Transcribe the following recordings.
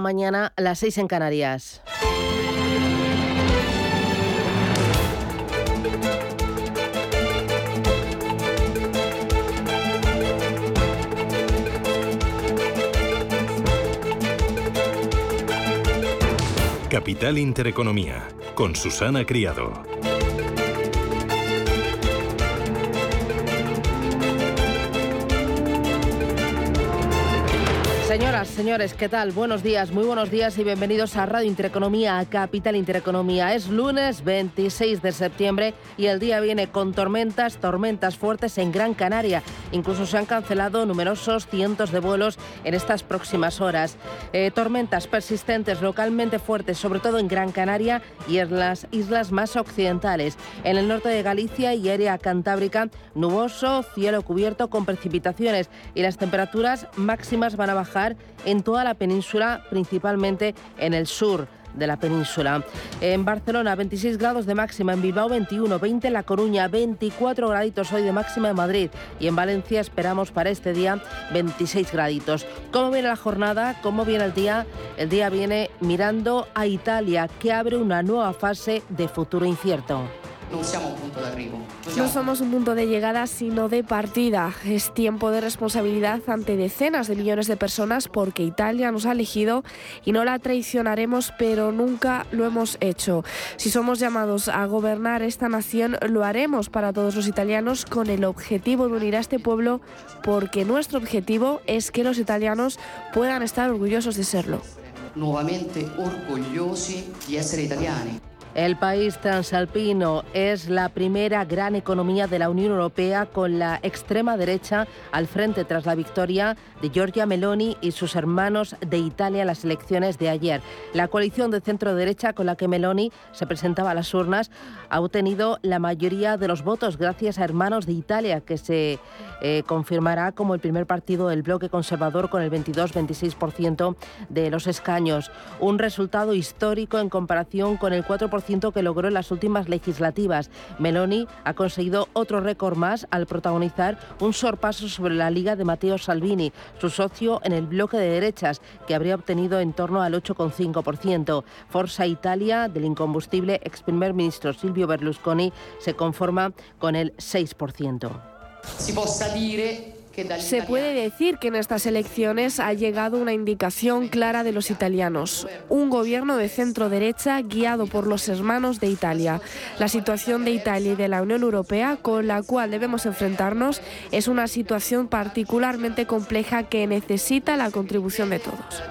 mañana a las 6 en Canarias. Capital Intereconomía, con Susana Criado. Señoras, señores, ¿qué tal? Buenos días, muy buenos días y bienvenidos a Radio Intereconomía, a Capital Intereconomía. Es lunes 26 de septiembre y el día viene con tormentas, tormentas fuertes en Gran Canaria. Incluso se han cancelado numerosos cientos de vuelos en estas próximas horas. Eh, tormentas persistentes localmente fuertes, sobre todo en Gran Canaria y en las islas más occidentales. En el norte de Galicia y área cantábrica, nuboso, cielo cubierto con precipitaciones y las temperaturas máximas van a bajar en toda la península, principalmente en el sur de la península. En Barcelona 26 grados de máxima, en Bilbao 21, 20 en La Coruña, 24 graditos hoy de máxima en Madrid y en Valencia esperamos para este día 26 graditos. ¿Cómo viene la jornada? ¿Cómo viene el día? El día viene mirando a Italia que abre una nueva fase de futuro incierto. No somos un punto de llegada, sino de partida. Es tiempo de responsabilidad ante decenas de millones de personas porque Italia nos ha elegido y no la traicionaremos, pero nunca lo hemos hecho. Si somos llamados a gobernar esta nación, lo haremos para todos los italianos con el objetivo de unir a este pueblo porque nuestro objetivo es que los italianos puedan estar orgullosos de serlo. Nuevamente orgullosi di essere italiani. El país transalpino es la primera gran economía de la Unión Europea con la extrema derecha al frente tras la victoria de Giorgia Meloni y sus hermanos de Italia en las elecciones de ayer. La coalición de centro derecha con la que Meloni se presentaba a las urnas ha obtenido la mayoría de los votos gracias a Hermanos de Italia que se eh, confirmará como el primer partido del bloque conservador con el 22-26% de los escaños. Un resultado histórico en comparación con el 4% que logró en las últimas legislativas. Meloni ha conseguido otro récord más al protagonizar un sorpaso sobre la Liga de Matteo Salvini, su socio en el bloque de derechas, que habría obtenido en torno al 8,5%. Forza Italia, del incombustible ex primer ministro Silvio Berlusconi, se conforma con el 6%. Si possa dire se puede decir que en estas elecciones ha llegado una indicación clara de los italianos, un gobierno de centro derecha guiado por los hermanos de Italia. La situación de Italia y de la Unión Europea con la cual debemos enfrentarnos es una situación particularmente compleja que necesita la contribución de todos.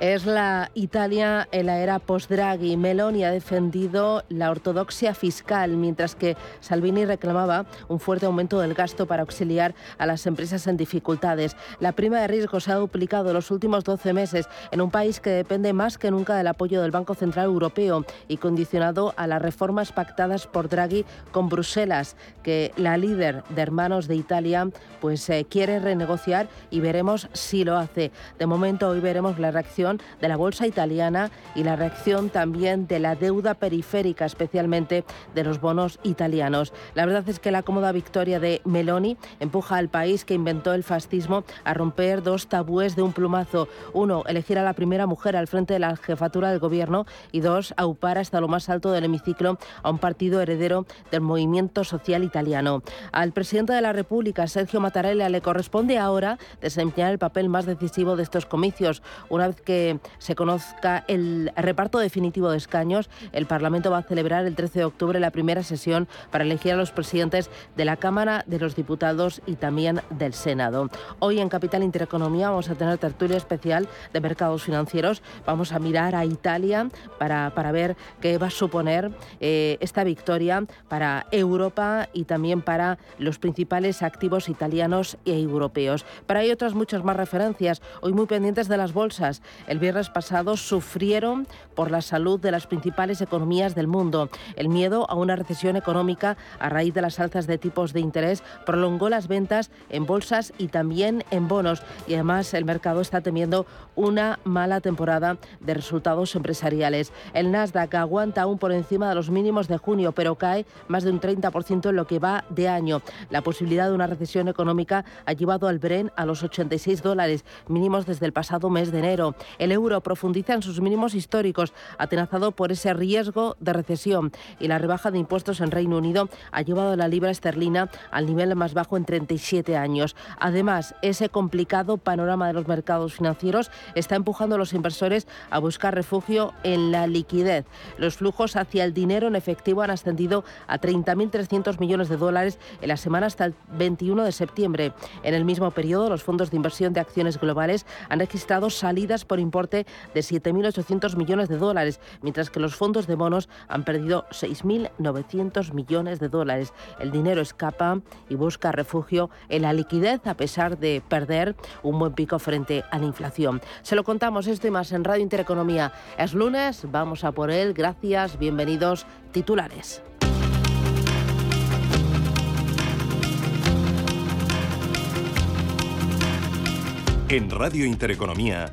Es la Italia en la era post-Draghi. Meloni ha defendido la ortodoxia fiscal, mientras que Salvini reclamaba un fuerte aumento del gasto para auxiliar a las empresas en dificultades. La prima de riesgo se ha duplicado en los últimos 12 meses en un país que depende más que nunca del apoyo del Banco Central Europeo y condicionado a las reformas pactadas por Draghi con Bruselas, que la líder de Hermanos de Italia pues eh, quiere renegociar y veremos si lo hace. De momento hoy veremos la reacción de la bolsa italiana y la reacción también de la deuda periférica, especialmente de los bonos italianos. La verdad es que la cómoda victoria de Meloni empuja al país que inventó el fascismo a romper dos tabúes de un plumazo. Uno, elegir a la primera mujer al frente de la jefatura del gobierno y dos, aupar hasta lo más alto del hemiciclo a un partido heredero del movimiento social italiano. Al presidente de la República, Sergio Mattarella, le corresponde ahora desempeñar el papel más decisivo de estos comicios, una vez que se conozca el reparto definitivo de escaños, el Parlamento va a celebrar el 13 de octubre la primera sesión para elegir a los presidentes de la Cámara de los Diputados y también del Senado. Hoy en Capital Intereconomía vamos a tener tertulia especial de mercados financieros. Vamos a mirar a Italia para, para ver qué va a suponer eh, esta victoria para Europa y también para los principales activos italianos e europeos. Para hay otras muchas más referencias, hoy muy pendientes de las bolsas. El viernes pasado sufrieron por la salud de las principales economías del mundo. El miedo a una recesión económica a raíz de las alzas de tipos de interés prolongó las ventas en bolsas y también en bonos. Y además el mercado está temiendo una mala temporada de resultados empresariales. El Nasdaq aguanta aún por encima de los mínimos de junio, pero cae más de un 30% en lo que va de año. La posibilidad de una recesión económica ha llevado al Bren a los 86 dólares, mínimos desde el pasado mes de enero. El euro profundiza en sus mínimos históricos, atenazado por ese riesgo de recesión. Y la rebaja de impuestos en Reino Unido ha llevado a la libra esterlina al nivel más bajo en 37 años. Además, ese complicado panorama de los mercados financieros está empujando a los inversores a buscar refugio en la liquidez. Los flujos hacia el dinero en efectivo han ascendido a 30.300 millones de dólares en la semana hasta el 21 de septiembre. En el mismo periodo, los fondos de inversión de acciones globales han registrado salidas por importe de 7.800 millones de dólares, mientras que los fondos de bonos han perdido 6.900 millones de dólares. El dinero escapa y busca refugio en la liquidez a pesar de perder un buen pico frente a la inflación. Se lo contamos esto y más en Radio Intereconomía. Es lunes, vamos a por él. Gracias, bienvenidos titulares. En Radio Intereconomía.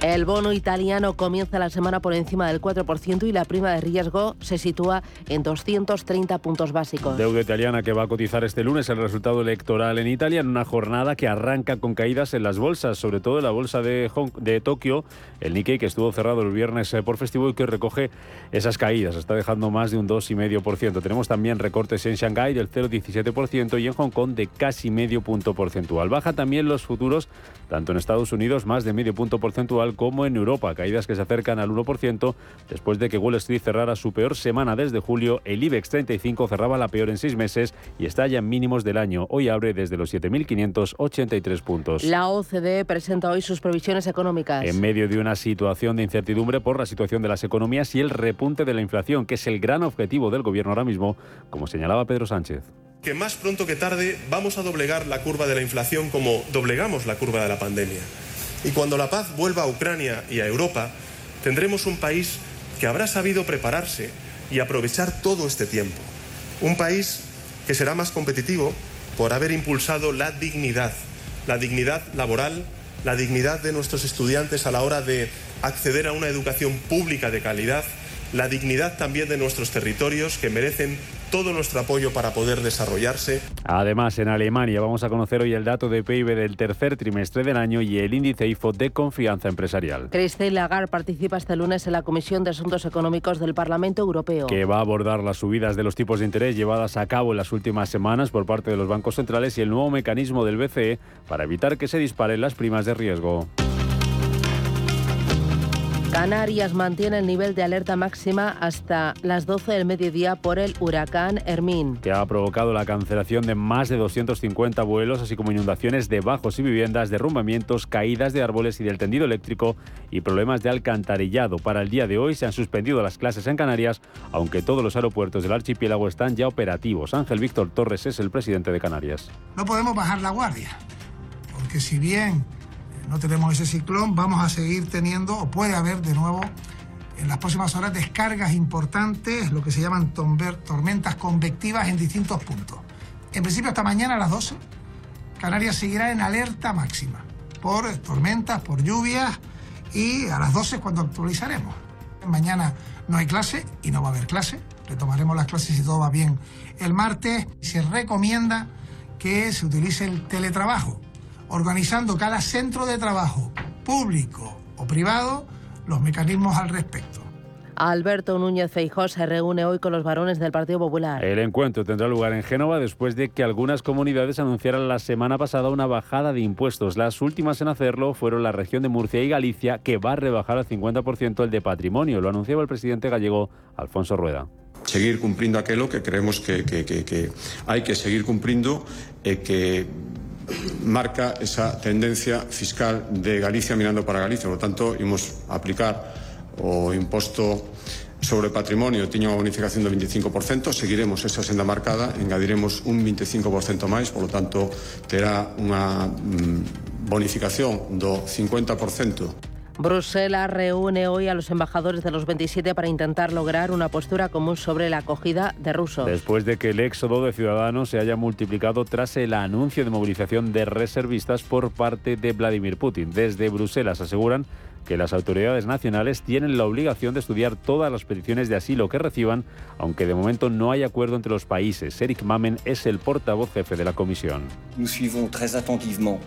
El bono italiano comienza la semana por encima del 4% y la prima de riesgo se sitúa en 230 puntos básicos. Deuda italiana que va a cotizar este lunes el resultado electoral en Italia en una jornada que arranca con caídas en las bolsas, sobre todo en la bolsa de, Tokio, el Nikkei que estuvo cerrado el viernes eh, por festivo y que recoge esas caídas, está dejando más de un 2,5%. Tenemos también recortes en Shanghái del 0,17% y en Hong Kong de casi medio punto porcentual. Baja también los futuros, tanto en Estados Unidos más de medio punto porcentual como en Europa, caídas que se acercan al 1% después de que Wall Street cerrara su peor semana desde julio. El IBEX 35 cerraba la peor en seis meses y está ya en mínimos del año. Hoy abre desde los 7.583 puntos. La OCDE presenta hoy sus previsiones económicas. En medio de una situación de incertidumbre por la situación de las economías y el repunte de la inflación, que es el gran objetivo del gobierno ahora mismo, como señalaba Pedro Sánchez que más pronto que tarde vamos a doblegar la curva de la inflación como doblegamos la curva de la pandemia. Y cuando la paz vuelva a Ucrania y a Europa, tendremos un país que habrá sabido prepararse y aprovechar todo este tiempo. Un país que será más competitivo por haber impulsado la dignidad, la dignidad laboral, la dignidad de nuestros estudiantes a la hora de acceder a una educación pública de calidad, la dignidad también de nuestros territorios que merecen todo nuestro apoyo para poder desarrollarse. Además, en Alemania vamos a conocer hoy el dato de PIB del tercer trimestre del año y el índice IFO de confianza empresarial. Christine Lagarde participa este lunes en la Comisión de Asuntos Económicos del Parlamento Europeo. Que va a abordar las subidas de los tipos de interés llevadas a cabo en las últimas semanas por parte de los bancos centrales y el nuevo mecanismo del BCE para evitar que se disparen las primas de riesgo. Canarias mantiene el nivel de alerta máxima hasta las 12 del mediodía por el huracán Hermín. Que ha provocado la cancelación de más de 250 vuelos, así como inundaciones de bajos y viviendas, derrumbamientos, caídas de árboles y del tendido eléctrico y problemas de alcantarillado. Para el día de hoy se han suspendido las clases en Canarias, aunque todos los aeropuertos del archipiélago están ya operativos. Ángel Víctor Torres es el presidente de Canarias. No podemos bajar la guardia, porque si bien no tenemos ese ciclón, vamos a seguir teniendo, o puede haber de nuevo en las próximas horas descargas importantes, lo que se llaman tormentas convectivas en distintos puntos. En principio hasta mañana a las 12, Canarias seguirá en alerta máxima por tormentas, por lluvias y a las 12 es cuando actualizaremos. Mañana no hay clase y no va a haber clase, retomaremos las clases si todo va bien. El martes se recomienda que se utilice el teletrabajo organizando cada centro de trabajo, público o privado, los mecanismos al respecto. Alberto Núñez Feijó se reúne hoy con los varones del Partido Popular. El encuentro tendrá lugar en Génova después de que algunas comunidades anunciaran la semana pasada una bajada de impuestos. Las últimas en hacerlo fueron la región de Murcia y Galicia, que va a rebajar al 50% el de patrimonio. Lo anunciaba el presidente gallego Alfonso Rueda seguir cumpliendo aquello que creemos que, hay que seguir cumpliendo, eh, que marca esa tendencia fiscal de Galicia mirando para Galicia. Por lo tanto, imos aplicar o imposto sobre patrimonio tiña unha bonificación do 25%, seguiremos esa senda marcada, engadiremos un 25% máis, polo tanto, terá unha mm, bonificación do 50%. Bruselas reúne hoy a los embajadores de los 27 para intentar lograr una postura común sobre la acogida de rusos. Después de que el éxodo de ciudadanos se haya multiplicado tras el anuncio de movilización de reservistas por parte de Vladimir Putin. Desde Bruselas aseguran que las autoridades nacionales tienen la obligación de estudiar todas las peticiones de asilo que reciban, aunque de momento no hay acuerdo entre los países. Eric Mamen es el portavoz jefe de la comisión.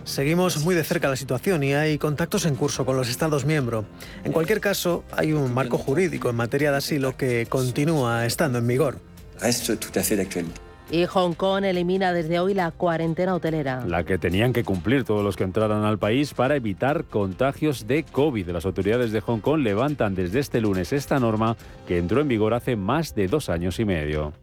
Seguimos muy de cerca la situación y hay contactos en curso con los Estados miembros. En cualquier caso, hay un marco jurídico en materia de asilo que continúa estando en vigor. Y Hong Kong elimina desde hoy la cuarentena hotelera. La que tenían que cumplir todos los que entraran al país para evitar contagios de COVID. Las autoridades de Hong Kong levantan desde este lunes esta norma que entró en vigor hace más de dos años y medio.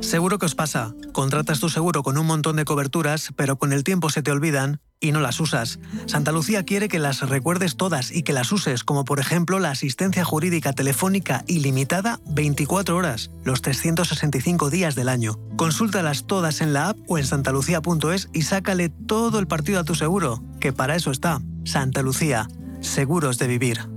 Seguro que os pasa. Contratas tu seguro con un montón de coberturas, pero con el tiempo se te olvidan y no las usas. Santa Lucía quiere que las recuerdes todas y que las uses, como por ejemplo la asistencia jurídica telefónica ilimitada 24 horas, los 365 días del año. Consúltalas todas en la app o en santalucía.es y sácale todo el partido a tu seguro, que para eso está. Santa Lucía, seguros de vivir.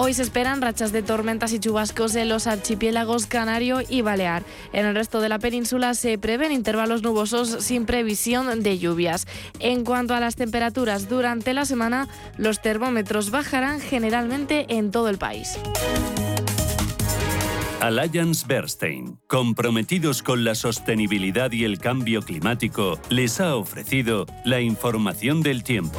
Hoy se esperan rachas de tormentas y chubascos en los archipiélagos Canario y Balear. En el resto de la península se prevén intervalos nubosos sin previsión de lluvias. En cuanto a las temperaturas durante la semana, los termómetros bajarán generalmente en todo el país. Alliance Bernstein, comprometidos con la sostenibilidad y el cambio climático, les ha ofrecido la información del tiempo.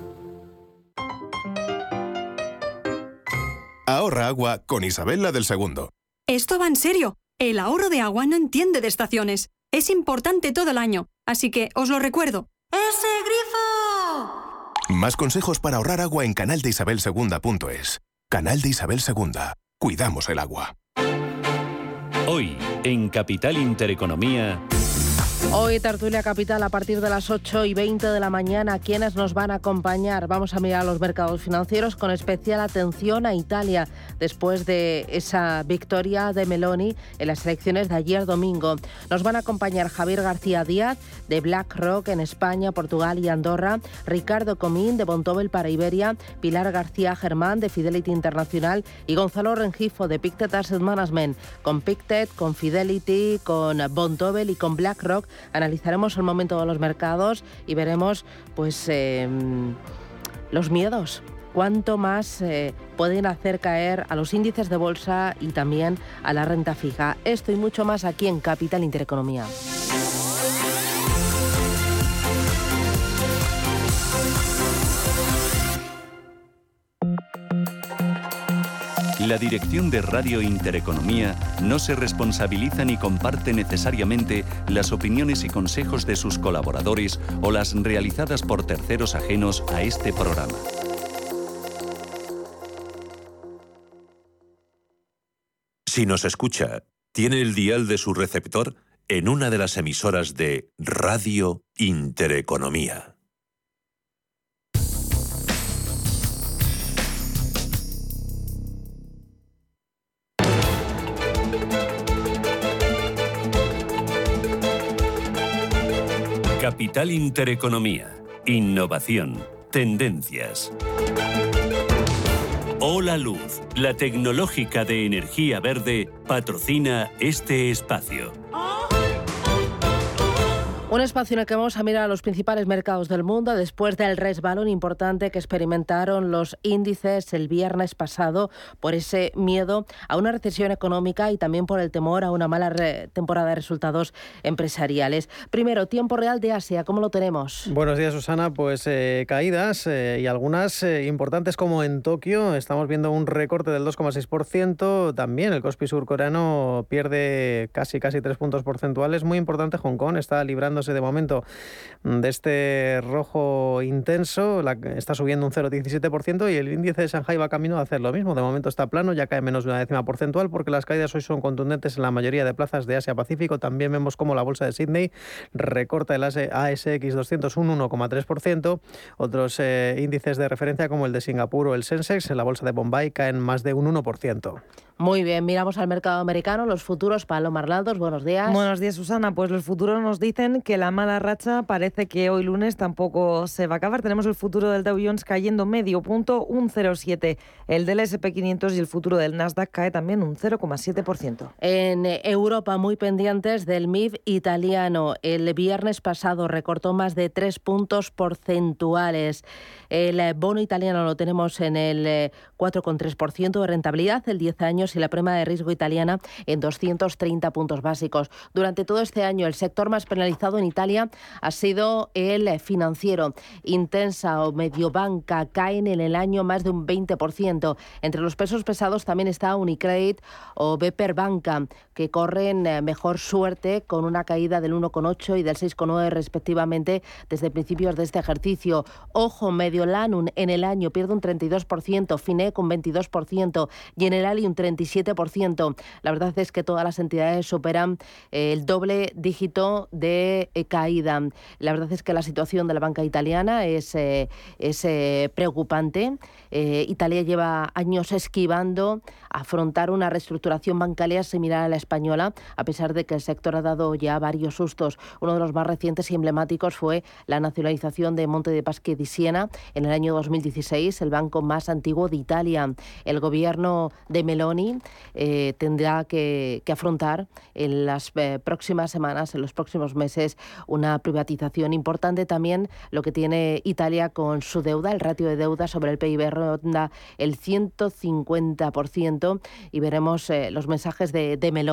Ahorra agua con Isabel del Segundo. Esto va en serio. El ahorro de agua no entiende de estaciones. Es importante todo el año. Así que os lo recuerdo. ¡Ese grifo! Más consejos para ahorrar agua en canaldeisabelsegunda.es. Canal de Isabel Segunda. Cuidamos el agua. Hoy, en Capital Intereconomía. Hoy Tertulia Capital a partir de las 8 y 20 de la mañana. ¿Quiénes nos van a acompañar? Vamos a mirar los mercados financieros con especial atención a Italia después de esa victoria de Meloni en las elecciones de ayer domingo. Nos van a acompañar Javier García Díaz de BlackRock en España, Portugal y Andorra, Ricardo Comín de Bontobel para Iberia, Pilar García Germán de Fidelity Internacional y Gonzalo Rengifo de Pictet Asset Management. Con Pictet, con Fidelity, con Bontobel y con BlackRock analizaremos el momento de los mercados y veremos pues em, los miedos cuánto más eh, pueden hacer caer a los índices de bolsa y también a la renta fija. Esto y mucho más aquí en Capital Intereconomía. La dirección de Radio Intereconomía no se responsabiliza ni comparte necesariamente las opiniones y consejos de sus colaboradores o las realizadas por terceros ajenos a este programa. Si nos escucha, tiene el dial de su receptor en una de las emisoras de Radio Intereconomía. Capital Intereconomía. Innovación. Tendencias. Hola Luz, la tecnológica de energía verde, patrocina este espacio. Un espacio en el que vamos a mirar a los principales mercados del mundo después del resbalón importante que experimentaron los índices el viernes pasado por ese miedo a una recesión económica y también por el temor a una mala temporada de resultados empresariales. Primero, tiempo real de Asia, ¿cómo lo tenemos? Buenos días, Susana. Pues eh, caídas eh, y algunas eh, importantes como en Tokio. Estamos viendo un recorte del 2,6%. También el Kospi surcoreano pierde casi, casi tres puntos porcentuales. Muy importante, Hong Kong está librando de momento de este rojo intenso, la, está subiendo un 0,17% y el índice de Shanghai va camino a hacer lo mismo. De momento está plano, ya cae menos de una décima porcentual porque las caídas hoy son contundentes en la mayoría de plazas de Asia-Pacífico. También vemos como la bolsa de Sydney recorta el ASX 200 un 1,3%. Otros eh, índices de referencia como el de Singapur o el Sensex en la bolsa de Bombay caen más de un 1%. Muy bien, miramos al mercado americano, los futuros, Paloma Arnaldos, buenos días. Buenos días, Susana. Pues los futuros nos dicen que la mala racha parece que hoy lunes tampoco se va a acabar. Tenemos el futuro del Dow Jones cayendo medio punto, un 0,7. El del SP500 y el futuro del Nasdaq cae también un 0,7%. En Europa, muy pendientes del MIB italiano. El viernes pasado recortó más de tres puntos porcentuales. El bono italiano lo tenemos en el 4,3% eh, de rentabilidad, el 10 años y la prima de riesgo italiana en 230 puntos básicos. Durante todo este año, el sector más penalizado en Italia ha sido el financiero. Intensa o Mediobanca caen en el año más de un 20%. Entre los pesos pesados también está Unicredit o Beper Banca, que corren eh, mejor suerte con una caída del 1,8 y del 6,9 respectivamente desde principios de este ejercicio. Ojo, medio Lanum en el año pierde un 32%, FINE con 22% y en el Ali un 37%. La verdad es que todas las entidades superan eh, el doble dígito de eh, caída. La verdad es que la situación de la banca italiana es, eh, es preocupante. Italia lleva años esquivando afrontar una reestructuración bancaria similar a la española, a pesar de que el sector ha dado ya varios sustos. Uno de los más recientes y emblemáticos fue la nacionalización de Monte de Paschi di Siena en el año 2016, el banco más antiguo de Italia. El gobierno de Meloni eh, tendrá que, afrontar en las eh, próximas semanas, en los próximos meses, una privatización importante también lo que tiene Italia con su deuda, el ratio de deuda sobre el PIB ronda el 150% y veremos eh, los mensajes de, de Meloni,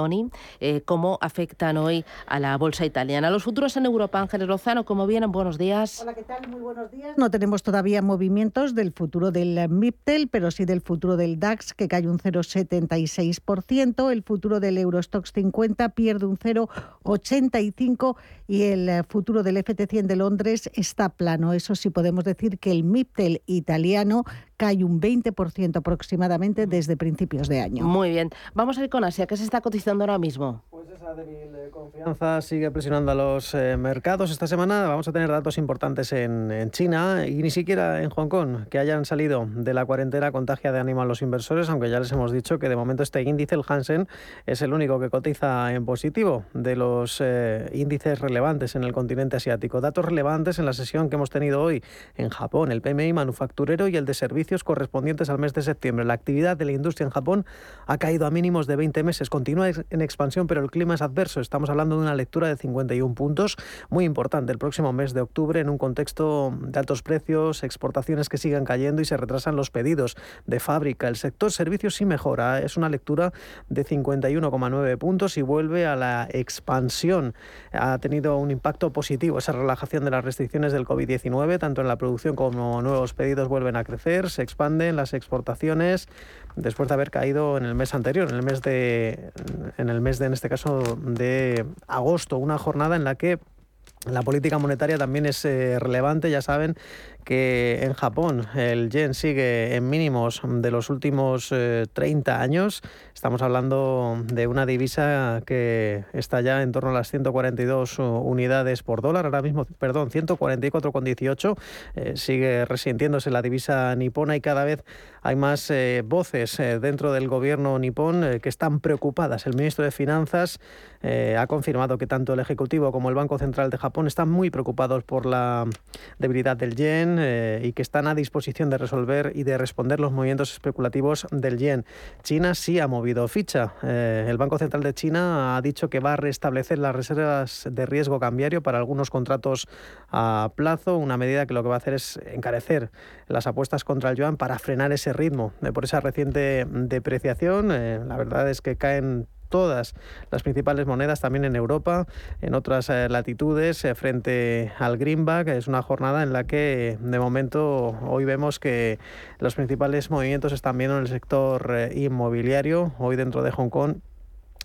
cómo afectan hoy a la bolsa italiana. Los futuros en Europa, Ángeles Lozano, ¿cómo vienen? Buenos días. Hola, ¿qué tal? Muy buenos días. No tenemos todavía movimientos del futuro del MIPTEL, pero sí del futuro del DAX, que cae un 0,76%. El futuro del Eurostox 50 pierde un 0,85% y el futuro del FT100 de Londres está plano. Eso sí podemos decir que el MIPTEL italiano cae un 20% aproximadamente desde principios de año. Muy bien. Vamos a ir con Asia. ¿Qué se está cotizando ahora mismo? Pues esa débil confianza sigue presionando a los eh, mercados. Esta semana vamos a tener datos importantes en, en, China y ni siquiera en Hong Kong que hayan salido de la cuarentena contagia de ánimo a los inversores, aunque ya les hemos dicho que de momento este índice, el Hansen, es el único que cotiza en positivo de los eh, índices relevantes en el continente asiático. Datos relevantes en la sesión que hemos tenido hoy en Japón, el PMI manufacturero y el de servicios correspondientes al mes de septiembre. La actividad de la industria en Japón ha caído a mínimos de 20 meses, continúa en expansión, pero el clima es adverso. Estamos hablando de una lectura de 51 puntos, muy importante el próximo mes de octubre en un contexto de altos precios, exportaciones que sigan cayendo y se retrasan los pedidos de fábrica. El sector servicios sí mejora, es una lectura de 51,9 puntos y vuelve a la expansión. Ha tenido un impacto positivo esa relajación de las restricciones del COVID-19, tanto en la producción como nuevos pedidos vuelven a crecer se expanden las exportaciones después de haber caído en el mes anterior, en el mes de, en el mes de, en este caso, de agosto, una jornada en la que la política monetaria también es eh, relevante, ya saben que en Japón el yen sigue en mínimos de los últimos 30 eh, años. Estamos hablando de una divisa que está ya en torno a las 142 unidades por dólar, ahora mismo, perdón, 144,18. Eh, sigue resintiéndose la divisa nipona y cada vez hay más eh, voces eh, dentro del gobierno nipón que están preocupadas. El ministro de Finanzas ha confirmado que tanto el Ejecutivo como el Banco Central de Japón Japón están muy preocupados por la debilidad del yen eh, y que están a disposición de resolver y de responder los movimientos especulativos del yen. China sí ha movido ficha. Eh, el Banco Central de China ha dicho que va a restablecer las reservas de riesgo cambiario para algunos contratos a plazo, una medida que lo que va a hacer es encarecer las apuestas contra el yuan para frenar ese ritmo. por esa reciente depreciación, la verdad es que caen todas las principales monedas también en Europa, en otras eh, latitudes, eh, frente al greenback. Es una jornada en la que de momento hoy vemos que los principales movimientos están viendo en el sector eh, inmobiliario. Hoy dentro de Hong Kong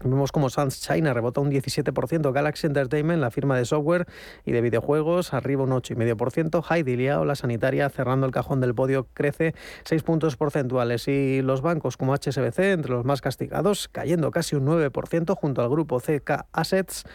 Vemos como Sans China rebota un 17%, Galaxy Entertainment, la firma de software y de videojuegos, arriba un 8,5%, Heidi Liao, la sanitaria, cerrando el cajón del podio, crece 6 puntos porcentuales. Y los bancos como HSBC, entre los más castigados, cayendo casi un 9% junto al grupo CK Assets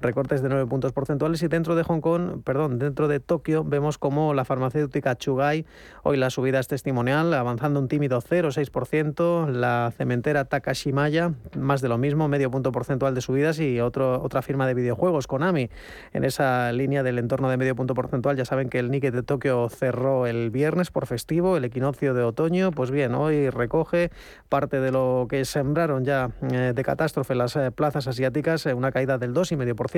recortes de 9 puntos porcentuales y dentro de Hong Kong, perdón, dentro de Tokio vemos como la farmacéutica Chugai, hoy la subida es testimonial, avanzando un tímido 0,6%, la cementera Takashimaya, más de lo mismo, medio punto porcentual de subidas y otro, otra firma de videojuegos, Konami, en esa línea del entorno de medio punto porcentual, ya saben que el Nikkei de Tokio cerró el viernes por festivo, el equinoccio de otoño, pues bien, hoy recoge parte de lo que sembraron ya eh, de catástrofe las eh, plazas asiáticas, eh, una caída del 2,5%,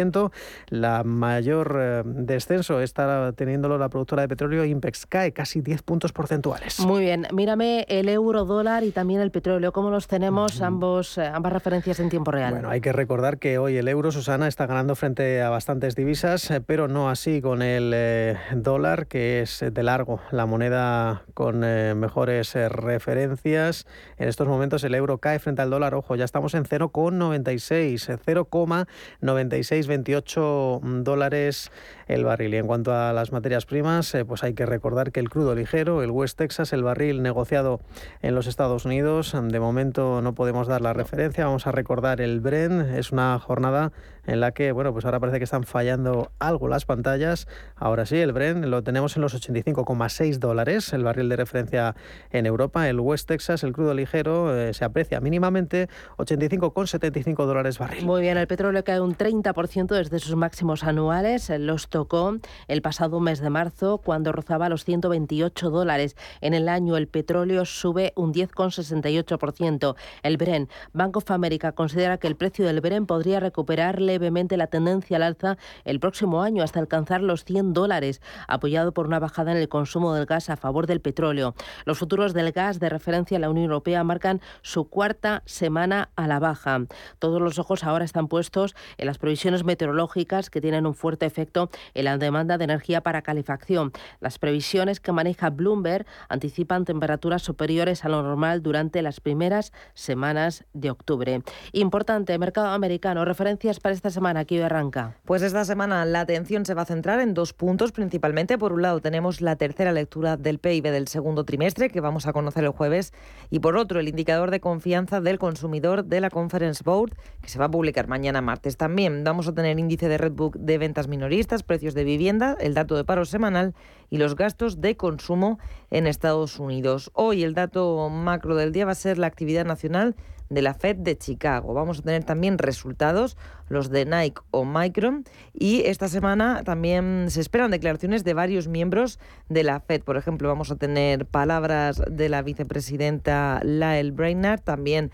la mayor eh, descenso está teniéndolo la productora de petróleo Impex, cae casi 10 puntos porcentuales. Muy bien, mírame el euro dólar y también el petróleo, ¿cómo los tenemos ambos, eh, ambas referencias en tiempo real? Bueno, hay que recordar que hoy el euro, Susana, está ganando frente a bastantes divisas, eh, pero no así con el dólar, que es de largo la moneda con mejores referencias. En estos momentos el euro cae frente al dólar, ojo, ya estamos en 0,96, 0,96 28 dólares el barril. Y en cuanto a las materias primas, eh, pues hay que recordar que el crudo ligero, el West Texas, el barril negociado en los Estados Unidos, de momento no podemos dar la referencia. Vamos a recordar el Brent. Es una jornada en la que, bueno, pues ahora parece que están fallando algo las pantallas. Ahora sí, el Brent lo tenemos en los 85,6 dólares, el barril de referencia en Europa. El West Texas, el crudo ligero, eh, se aprecia mínimamente 85,75 dólares barril. Muy bien, el petróleo cae un 30% desde sus máximos anuales. Los tocó el pasado mes de marzo cuando rozaba los 128 dólares. En el año el petróleo sube un 10,68%. El Bren, Bank of America considera que el precio del Bren podría recuperar levemente la tendencia al alza el próximo año hasta alcanzar los 100 dólares, apoyado por una bajada en el consumo del gas a favor del petróleo. Los futuros del gas de referencia a la Unión Europea marcan su cuarta semana a la baja. Todos los ojos ahora están puestos en las previsiones meteorológicas que tienen un fuerte efecto en la demanda de energía para calefacción. Las previsiones que maneja Bloomberg anticipan temperaturas superiores a lo normal durante las primeras semanas de octubre. Importante, mercado americano, referencias para esta semana, aquí arranca. Pues esta semana la atención se va a centrar en dos puntos principalmente. Por un lado tenemos la tercera lectura del PIB del segundo trimestre que vamos a conocer el jueves y por otro el indicador de confianza del consumidor de la Conference Board que se va a publicar mañana martes. También vamos a tener índice de Redbook de ventas minoristas, precios de vivienda, el dato de paro semanal y los gastos de consumo en Estados Unidos. Hoy el dato macro del día va a ser la actividad nacional de la Fed de Chicago. Vamos a tener también resultados, los de Nike o Micron, y esta semana también se esperan declaraciones de varios miembros de la Fed. Por ejemplo, vamos a tener palabras de la vicepresidenta Lael Brainard, también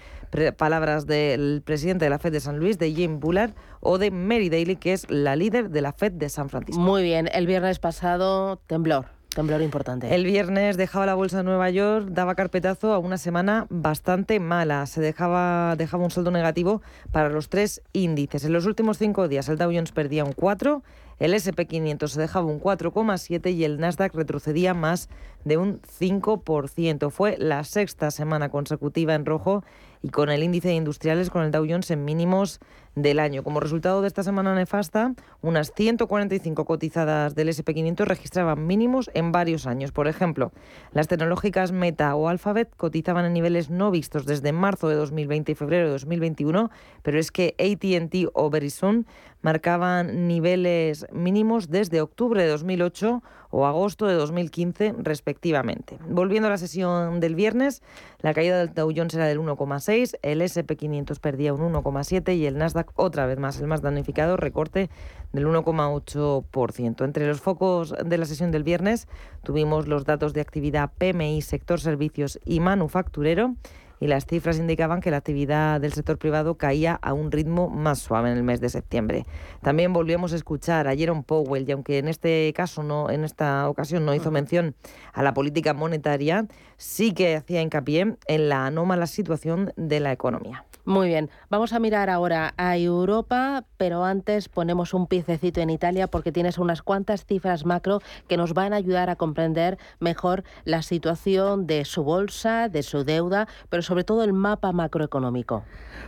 palabras del presidente de la Fed de San Luis, de Jim Bullard, o de Mary Daly, que es la líder de la Fed de San Francisco. Muy bien, el viernes pasado temblor. Temblor importante. El viernes dejaba la bolsa de Nueva York, daba carpetazo a una semana bastante mala. Se dejaba, dejaba un saldo negativo para los tres índices. En los últimos cinco días el Dow Jones perdía un 4, el SP500 se dejaba un 4,7 y el Nasdaq retrocedía más de un 5%. Fue la sexta semana consecutiva en rojo y con el índice de industriales con el Dow Jones en mínimos del año. Como resultado de esta semana nefasta, unas 145 cotizadas del SP500 registraban mínimos en varios años. Por ejemplo, las tecnológicas Meta o Alphabet cotizaban en niveles no vistos desde marzo de 2020 y febrero de 2021, pero es que AT&T o Verizon marcaban niveles mínimos desde octubre de 2008 o agosto de 2015 respectivamente. Volviendo a la sesión del viernes, la caída del Dow Jones era del 1,6, el SP500 perdía un 1,7 y el Nasdaq otra vez más, el más damnificado, recorte del 1,8%. Entre los focos de la sesión del viernes tuvimos los datos de actividad PMI, sector servicios y manufacturero y las cifras indicaban que la actividad del sector privado caía a un ritmo más suave en el mes de septiembre. También volvimos a escuchar a Jerome Powell y aunque en este caso no en esta ocasión no hizo mención a la política monetaria, sí que hacía hincapié en la anómala situación de la economía. Muy bien, vamos a mirar ahora a Europa, pero antes ponemos un piececito en Italia porque tienes unas cuantas cifras macro que nos van a ayudar a comprender mejor la situación de su bolsa, de su deuda, pero sobre todo el mapa macroeconómico.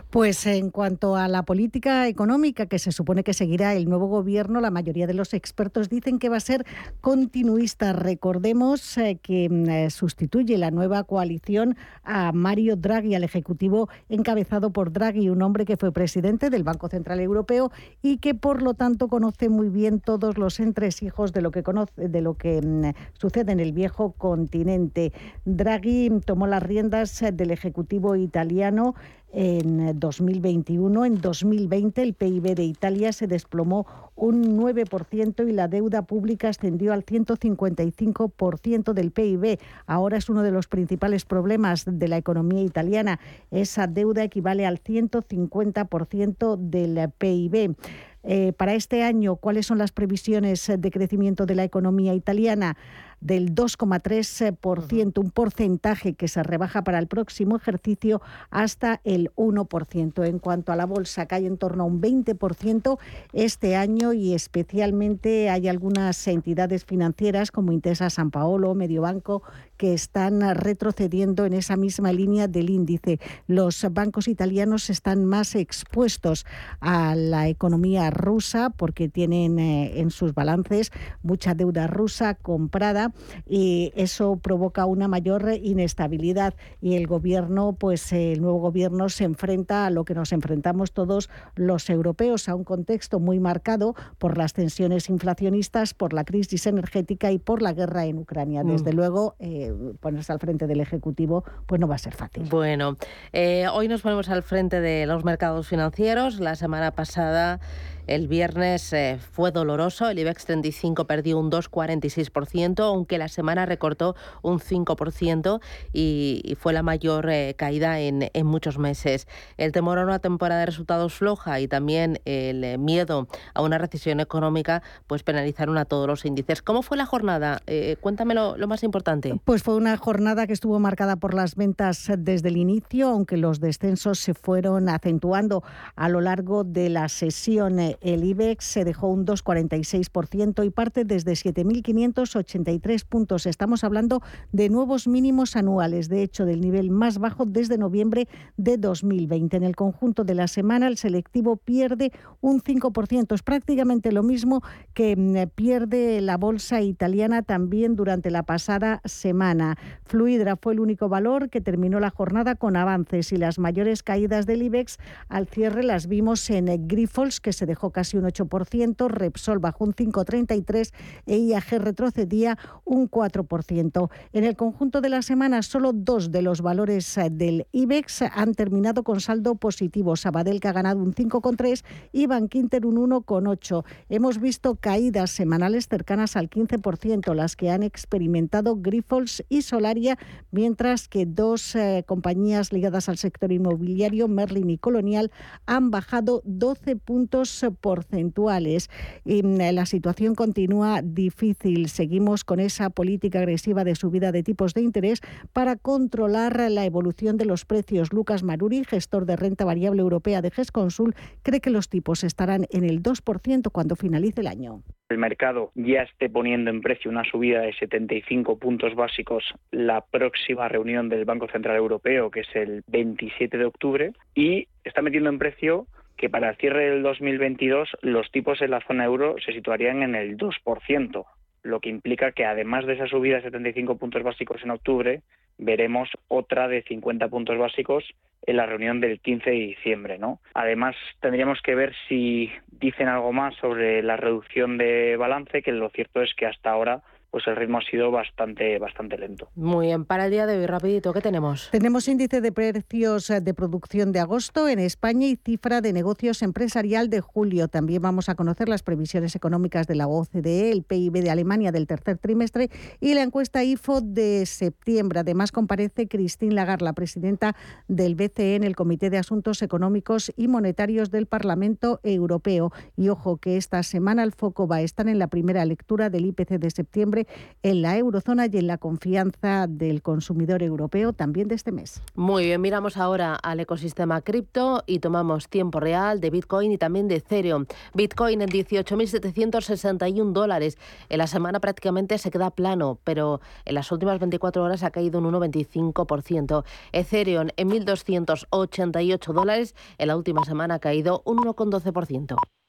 Pues en cuanto a la política económica que se supone que seguirá el nuevo gobierno, la mayoría de los expertos dicen que va a ser continuista. Recordemos eh, que mm, eh, sustituye la nueva coalición a Mario Draghi, al ejecutivo encabezado por Draghi, un hombre que fue presidente del Banco Central Europeo y que por lo tanto conoce muy bien todos los entresijos de lo que conoce, de lo que mm, sucede en el viejo continente. Draghi tomó las riendas del ejecutivo italiano en 2021. En 2020 el PIB de Italia se desplomó un 9% y la deuda pública ascendió al 155% del PIB. Ahora es uno de los principales problemas de la economía italiana. Esa deuda equivale al 150% del PIB. Eh, para este año, ¿cuáles son las previsiones de crecimiento de la economía italiana? Del 2,3%, un porcentaje que se rebaja para el próximo ejercicio hasta el 1%. En cuanto a la bolsa, cae en torno a un 20% este año y especialmente hay algunas entidades financieras como Intesa San Paolo, Mediobanco, que están retrocediendo en esa misma línea del índice. Los bancos italianos están más expuestos a la economía rusa porque tienen eh, en sus balances mucha deuda rusa comprada y eso provoca una mayor inestabilidad y el gobierno, pues el nuevo gobierno se enfrenta a lo que nos enfrentamos todos los europeos, a un contexto muy marcado por las tensiones inflacionistas, por la crisis energética y por la guerra en Ucrania. Desde mm. luego, eh, ponerse al frente del Ejecutivo pues no va a ser fácil. Bueno, eh, hoy nos ponemos al frente de los mercados financieros. La semana pasada el viernes eh, fue doloroso, el IBEX 35 perdió un 2,46%, aunque la semana recortó un 5% y, fue la mayor eh, caída en, muchos meses. El temor a una temporada de resultados floja y también el eh, miedo a una recesión económica pues penalizaron a todos los índices. ¿Cómo fue la jornada? cuéntame lo, lo más importante. Pues fue una jornada que estuvo marcada por las ventas desde el inicio, aunque los descensos se fueron acentuando a lo largo de la sesión el IBEX se dejó un 2,46% y parte desde 7.583 puntos. Estamos hablando de nuevos mínimos anuales, de hecho, del nivel más bajo desde noviembre de 2020. En el conjunto de la semana, el selectivo pierde un 5%. Es prácticamente lo mismo que mm, pierde la bolsa italiana también durante la pasada semana. Fluidra fue el único valor que terminó la jornada con avances y las mayores caídas del IBEX al cierre las vimos en Grifols, que se dejó casi un 8%, Repsol bajó un 5,33% e IAG retrocedía un 4%. En el conjunto de la semana, solo dos de los valores eh, del IBEX han terminado con saldo positivo. Sabadell que ha ganado un 5,3% y Bankinter un 1,8%. Hemos visto caídas semanales cercanas al 15%, las que han experimentado Grifols y Solaria, mientras que dos eh, compañías ligadas al sector inmobiliario, Merlin y Colonial, han bajado 12 puntos porcentuales. Y mm, la situación continúa difícil. Seguimos con esa política agresiva de subida de tipos de interés para controlar la evolución de los precios. Lucas Maruri, gestor de renta variable europea de GESConsul, cree que los tipos estarán en el 2% cuando finalice el año el mercado ya esté poniendo en precio una subida de 75 puntos básicos la próxima reunión del Banco Central Europeo, que es el 27 de octubre, y está metiendo en precio que para el cierre del 2022 los tipos en la zona euro se situarían en el 2%, lo que implica que además de esa subida de 75 puntos básicos en octubre, veremos otra de 50 puntos básicos en la reunión del 15 de diciembre, ¿no? Además, tendríamos que ver si dicen algo más sobre la reducción de balance, que lo cierto es que hasta ahora pues el ritmo ha sido bastante, bastante lento. Muy bien, para el día de hoy, rapidito, ¿qué tenemos? Tenemos índice de precios eh, de producción de agosto en España y cifra de negocios empresarial de julio. También vamos a conocer las previsiones económicas de la OCDE, el PIB de Alemania del tercer trimestre y la encuesta IFO de septiembre. Además, comparece Christine Lagarde, la presidenta del BCE en el Comité de Asuntos Económicos y Monetarios del Parlamento Europeo. Y ojo que esta semana el foco va a estar en la primera lectura del IPC de septiembre en la eurozona y en la confianza del consumidor europeo también de este mes. Muy bien, miramos ahora al ecosistema cripto y tomamos tiempo real de Bitcoin y también de Ethereum. Bitcoin en 18.761 dólares. En la semana prácticamente se queda plano, pero en las últimas 24 horas ha caído un 1,25%. Ethereum en 1.288 dólares. En la última semana ha caído un 1,12%.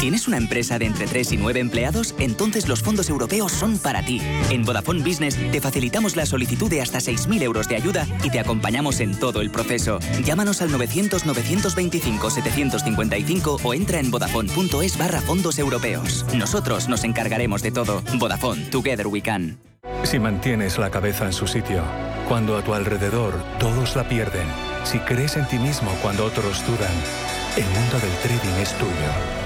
¿Tienes una empresa de entre 3 y 9 empleados? Entonces los fondos europeos son para ti. En Vodafone Business te facilitamos la solicitud de hasta 6.000 euros de ayuda y te acompañamos en todo el proceso. Llámanos al 900-925-755 o entra en vodafone.es barra fondos europeos. Nosotros nos encargaremos de todo. Vodafone, Together We Can. Si mantienes la cabeza en su sitio, cuando a tu alrededor todos la pierden, si crees en ti mismo cuando otros dudan, el mundo del trading es tuyo.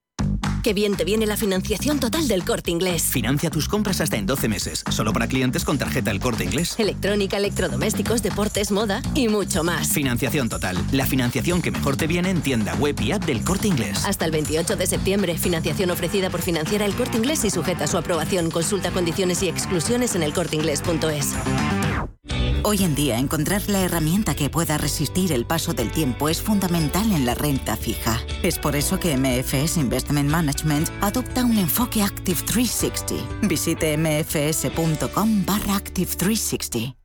Qué bien te viene la financiación total del corte inglés. Financia tus compras hasta en 12 meses, solo para clientes con tarjeta El corte inglés. Electrónica, electrodomésticos, deportes, moda y mucho más. Financiación total. La financiación que mejor te viene en tienda web y app del corte inglés. Hasta el 28 de septiembre, financiación ofrecida por financiera El corte inglés y sujeta a su aprobación. Consulta condiciones y exclusiones en elcorteinglés.es. Hoy en día, encontrar la herramienta que pueda resistir el paso del tiempo es fundamental en la renta fija. Es por eso que MFS Investment Management adopta un enfoque Active 360. Visite mfs.com barra Active 360.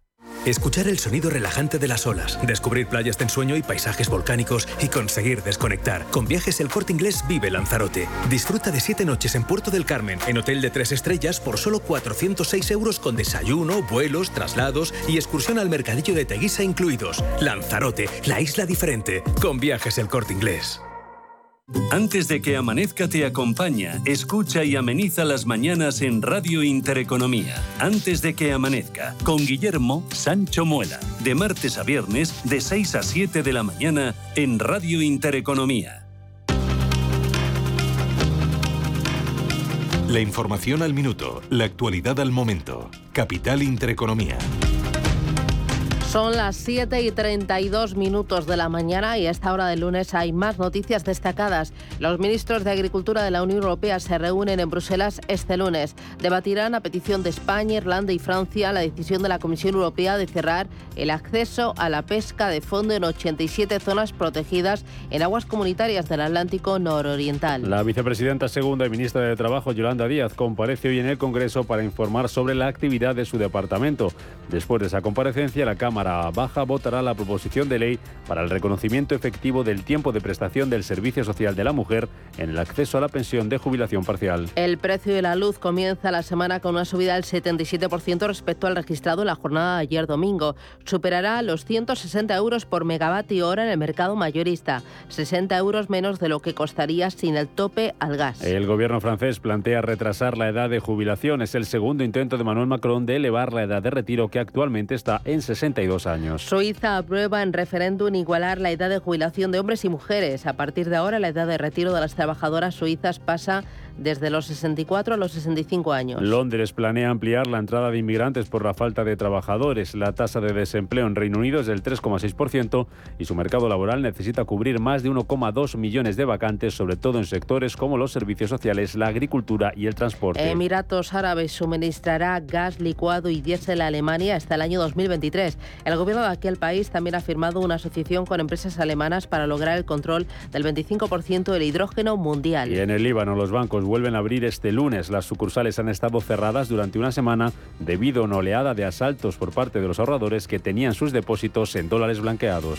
Escuchar el sonido relajante de las olas, descubrir playas de ensueño y paisajes volcánicos y conseguir desconectar. Con viajes El Corte Inglés vive Lanzarote. Disfruta de siete noches en Puerto del Carmen, en hotel de tres estrellas por solo 406 euros con desayuno, vuelos, traslados y excursión al mercadillo de Teguisa incluidos. Lanzarote, la isla diferente. Con viajes El Corte Inglés. Antes de que amanezca te acompaña, escucha y ameniza las mañanas en Radio Intereconomía. Antes de que amanezca, con Guillermo Sancho Muela, de martes a viernes, de 6 a 7 de la mañana, en Radio Intereconomía. La información al minuto, la actualidad al momento. Capital Intereconomía. Son las 7 y 32 minutos de la mañana y a esta hora del lunes hay más noticias destacadas. Los ministros de Agricultura de la Unión Europea se reúnen en Bruselas este lunes. Debatirán a petición de España, Irlanda y Francia la decisión de la Comisión Europea de cerrar el acceso a la pesca de fondo en 87 zonas protegidas en aguas comunitarias del Atlántico nororiental. La vicepresidenta segunda y ministra de Trabajo, Yolanda Díaz, comparece hoy en el Congreso para informar sobre la actividad de su departamento. Después de esa comparecencia, la Cámara Baja votará la proposición de ley para el reconocimiento efectivo del tiempo de prestación del Servicio Social de la Mujer en el acceso a la pensión de jubilación parcial. El precio de la luz comienza la semana con una subida del 77% respecto al registrado en la jornada de ayer domingo. Superará los 160 euros por megavatio hora en el mercado mayorista, 60 euros menos de lo que costaría sin el tope al gas. El gobierno francés plantea retrasar la edad de jubilación. Es el segundo intento de Manuel Macron de elevar la edad de retiro que actualmente está en 62 62 años. Suiza aprueba en referéndum igualar la edad de jubilación de hombres y mujeres. A partir de ahora, la edad de retiro de las trabajadoras suizas pasa desde los 64 a los 65 años. Londres planea ampliar la entrada de inmigrantes por la falta de trabajadores. La tasa de desempleo en Reino Unido es del 3,6% y su mercado laboral necesita cubrir más de 1,2 millones de vacantes, sobre todo en sectores como los servicios sociales, la agricultura y el transporte. Emiratos Árabes suministrará gas licuado y diésel a Alemania hasta el año 2023. El gobierno de aquel país también ha firmado una asociación con empresas alemanas para lograr el control del 25% del hidrógeno mundial. Y en el Líbano los bancos vuelven a abrir este lunes. Las sucursales han estado cerradas durante una semana debido a una oleada de asaltos por parte de los ahorradores que tenían sus depósitos en dólares blanqueados.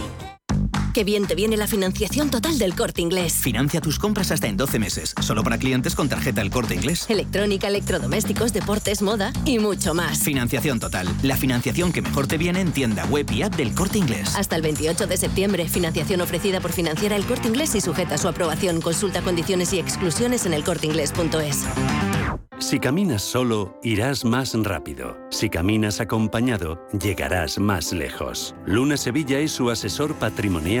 Qué bien te viene la financiación total del corte inglés. Financia tus compras hasta en 12 meses, solo para clientes con tarjeta El Corte Inglés. Electrónica, electrodomésticos, deportes, moda y mucho más. Financiación total. La financiación que mejor te viene en tienda web y app del Corte Inglés. Hasta el 28 de septiembre, financiación ofrecida por Financiera El Corte Inglés y sujeta a su aprobación. Consulta condiciones y exclusiones en elcorteinglés.es. Si caminas solo, irás más rápido. Si caminas acompañado, llegarás más lejos. Luna Sevilla es su asesor patrimonial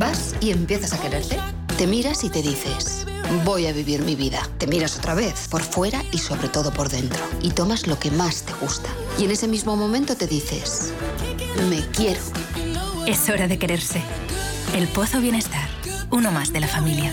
Vas y empiezas a quererte. Te miras y te dices, voy a vivir mi vida. Te miras otra vez, por fuera y sobre todo por dentro. Y tomas lo que más te gusta. Y en ese mismo momento te dices, me quiero. Es hora de quererse. El Pozo Bienestar, uno más de la familia.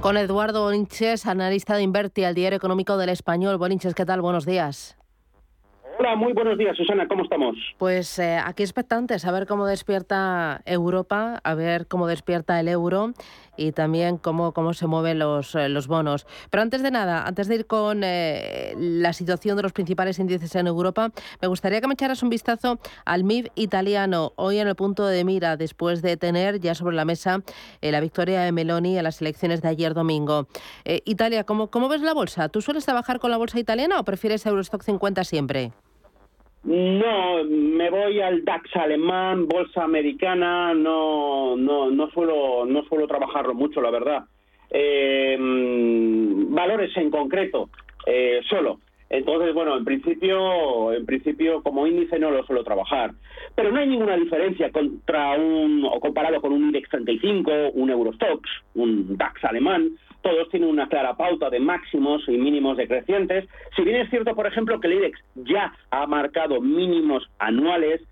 Con Eduardo Bolinches, analista de Inverti, al diario económico del Español. Bolinches, ¿qué tal? Buenos días. Hola, muy buenos días, Susana, ¿cómo estamos? Pues eh, aquí expectantes, a ver cómo despierta Europa, a ver cómo despierta el euro y también cómo, cómo se mueven los, eh, los bonos. Pero antes de nada, antes de ir con eh, la situación de los principales índices en Europa, me gustaría que me echaras un vistazo al MIB italiano, hoy en el punto de mira, después de tener ya sobre la mesa la victoria de Meloni en las elecciones de ayer domingo. Italia, ¿cómo, ¿cómo ves la bolsa? ¿Tú sueles trabajar con la bolsa italiana o prefieres Eurostock 50 siempre? No, me voy al DAX alemán, bolsa americana, no, no, no suelo, no suelo trabajarlo mucho, la verdad. Eh, valores en concreto, eh, solo. Entonces, bueno, en principio, en principio como índice no lo suelo trabajar. Pero no hay ninguna diferencia contra un, o comparado con un IBEX 35, un Eurostox, un DAX alemán, todos tienen una clara pauta de máximos y mínimos decrecientes. Si bien es cierto, por ejemplo, que el IBEX ya ha marcado mínimos anuales,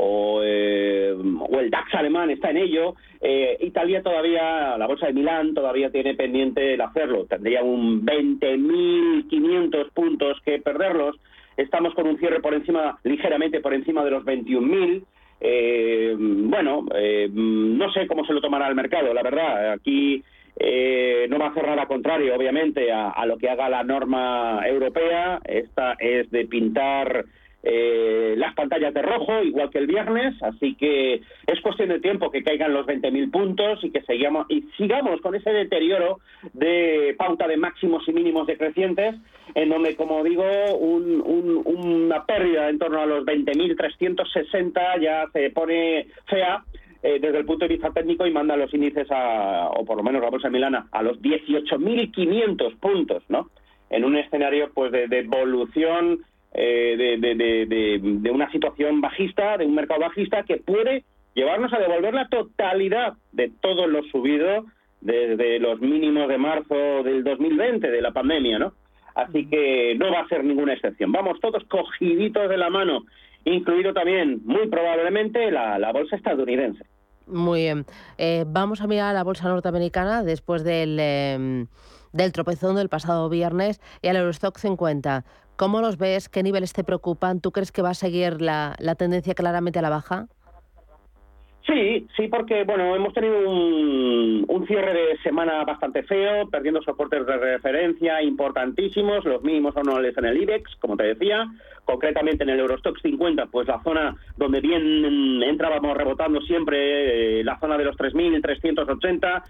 o, eh, el DAX alemán está en ello, eh, Italia todavía, la bolsa de Milán todavía tiene pendiente el hacerlo, tendría un 20.500 puntos que perderlos, estamos con un cierre por encima, ligeramente por encima de los 21.000, eh, bueno, no sé cómo se lo tomará el mercado, la verdad, aquí eh, no va a hacer nada contrario, obviamente, a, a, lo que haga la norma europea. Esta es de pintar eh, las pantallas de rojo, igual que el viernes, así que es cuestión de tiempo que caigan los 20.000 puntos y que sigamos, y sigamos con ese deterioro de pauta de máximos y mínimos decrecientes, en donde, como digo, un, un, una pérdida en torno a los 20.360 ya se pone fea. Eh, desde el punto de vista técnico y manda los índices a, o por lo menos la bolsa de Milana, a los 18.500 puntos, ¿no? En un escenario pues de, de evolución eh, de, una situación bajista, de un mercado bajista que puede llevarnos a devolver la totalidad de todo lo subido desde los mínimos de marzo del 2020, de la pandemia, ¿no? Así que no va a ser ninguna excepción. Vamos todos cogiditos de la mano, incluido también, muy probablemente, la, bolsa estadounidense. Muy bien. Eh, vamos a mirar la bolsa norteamericana después del, em, del tropezón del pasado viernes y al Eurostock 50. ¿Cómo los ves? ¿Qué niveles te preocupan? ¿Tú crees que va a seguir la, la tendencia claramente a la baja? Sí, sí, porque bueno, hemos tenido un, un, cierre de semana bastante feo, perdiendo soportes de referencia importantísimos, los mínimos anuales en el IBEX, como te decía, concretamente en el Eurostox 50, pues la zona donde bien entrábamos rebotando siempre, eh, la zona de los 3.380,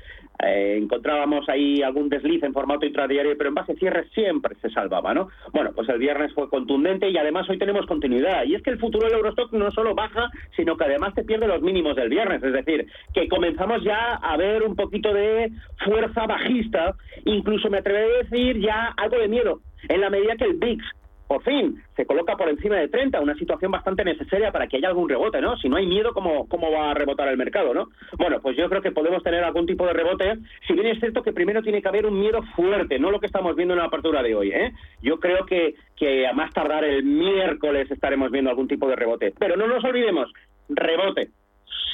eh, encontrábamos ahí algún desliz en formato intradiario, pero en base cierre siempre se salvaba, ¿no? Bueno, pues el viernes fue contundente y además hoy tenemos continuidad. Y es que el futuro del Eurostock no solo baja, sino que además te pierde los mínimos del viernes. Es decir, que comenzamos ya a ver un poquito de fuerza bajista, incluso me atrevo a decir ya algo de miedo, en la medida que el VIX por fin se coloca por encima de 30, una situación bastante necesaria para que haya algún rebote, ¿no? Si no hay miedo, ¿cómo, cómo va a rebotar el mercado, ¿no? Bueno, pues yo creo que podemos tener algún tipo de rebote, si bien es cierto que primero tiene que haber un miedo fuerte, no lo que estamos viendo en la apertura de hoy, ¿eh? Yo creo que, que a más tardar el miércoles estaremos viendo algún tipo de rebote. Pero no nos olvidemos, rebote,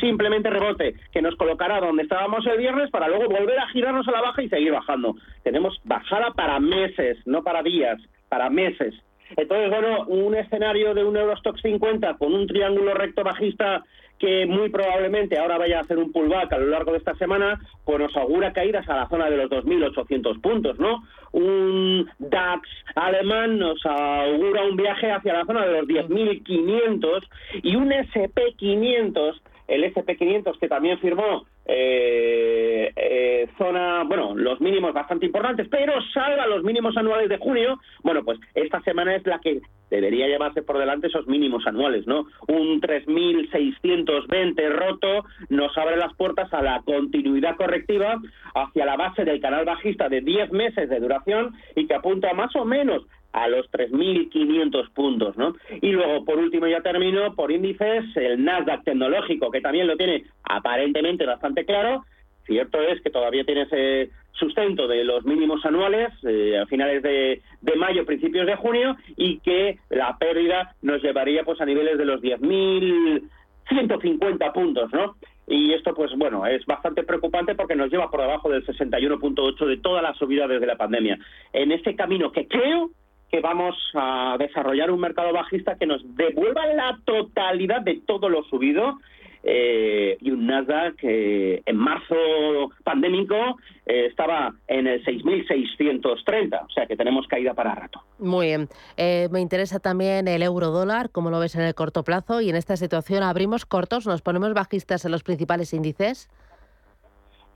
simplemente rebote, que nos colocará donde estábamos el viernes para luego volver a girarnos a la baja y seguir bajando. Tenemos bajada para meses, no para días, para meses. Entonces, bueno, un escenario de un Eurostock 50 con un triángulo recto bajista que muy probablemente ahora vaya a hacer un pullback a lo largo de esta semana, pues nos augura caídas a la zona de los 2.800 puntos, ¿no? Un DAX alemán nos augura un viaje hacia la zona de los 10.500 y un SP500 el SP500 que también firmó eh, eh, zona, bueno, los mínimos bastante importantes, pero salga los mínimos anuales de junio, bueno, pues esta semana es la que debería llevarse por delante esos mínimos anuales, ¿no? Un 3.620 roto nos abre las puertas a la continuidad correctiva hacia la base del canal bajista de 10 meses de duración y que apunta más o menos a los 3.500 puntos, ¿no? Y luego, por último, ya termino por índices, el Nasdaq tecnológico, que también lo tiene aparentemente bastante claro. Cierto es que todavía tiene ese sustento de los mínimos anuales eh, a finales de, mayo, principios de junio, y que la pérdida nos llevaría pues a niveles de los 10.150 puntos, ¿no? Y esto, pues bueno, es bastante preocupante porque nos lleva por debajo del 61.8 de toda la subida desde la pandemia. En este camino que creo que vamos a desarrollar un mercado bajista que nos devuelva la totalidad de todo lo subido eh, y un Nasdaq que en marzo pandémico eh, estaba en el 6.630, o sea que tenemos caída para rato. Muy bien. Eh, me interesa también el euro dólar, como lo ves en el corto plazo, y en esta situación abrimos cortos, nos ponemos bajistas en los principales índices.